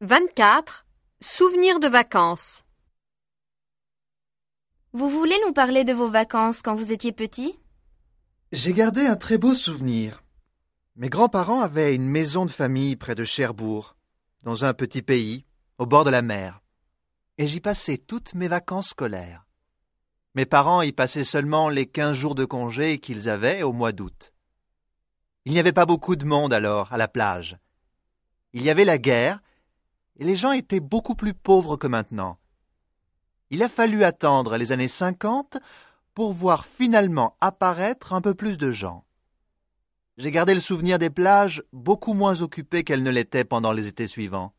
24. Souvenirs de vacances. Vous voulez nous parler de vos vacances quand vous étiez petit? J'ai gardé un très beau souvenir. Mes grands-parents avaient une maison de famille près de Cherbourg, dans un petit pays, au bord de la mer. Et j'y passais toutes mes vacances scolaires. Mes parents y passaient seulement les quinze jours de congé qu'ils avaient au mois d'août. Il n'y avait pas beaucoup de monde alors à la plage. Il y avait la guerre, et les gens étaient beaucoup plus pauvres que maintenant. Il a fallu attendre les années cinquante pour voir finalement apparaître un peu plus de gens. J'ai gardé le souvenir des plages beaucoup moins occupées qu'elles ne l'étaient pendant les étés suivants.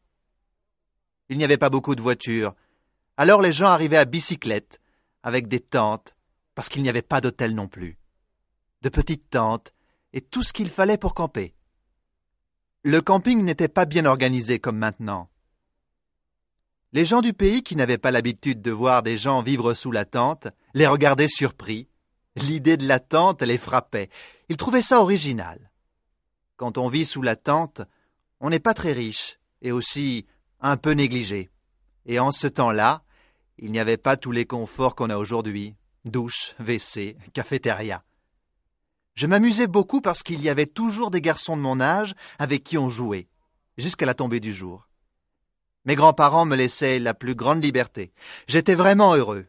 Il n'y avait pas beaucoup de voitures, alors les gens arrivaient à bicyclette, avec des tentes, parce qu'il n'y avait pas d'hôtel non plus. De petites tentes, et tout ce qu'il fallait pour camper. Le camping n'était pas bien organisé comme maintenant. Les gens du pays qui n'avaient pas l'habitude de voir des gens vivre sous la tente les regardaient surpris. L'idée de la tente les frappait. Ils trouvaient ça original. Quand on vit sous la tente, on n'est pas très riche et aussi un peu négligé. Et en ce temps-là, il n'y avait pas tous les conforts qu'on a aujourd'hui douche, WC, cafétéria. Je m'amusais beaucoup parce qu'il y avait toujours des garçons de mon âge avec qui on jouait, jusqu'à la tombée du jour. Mes grands-parents me laissaient la plus grande liberté. J'étais vraiment heureux.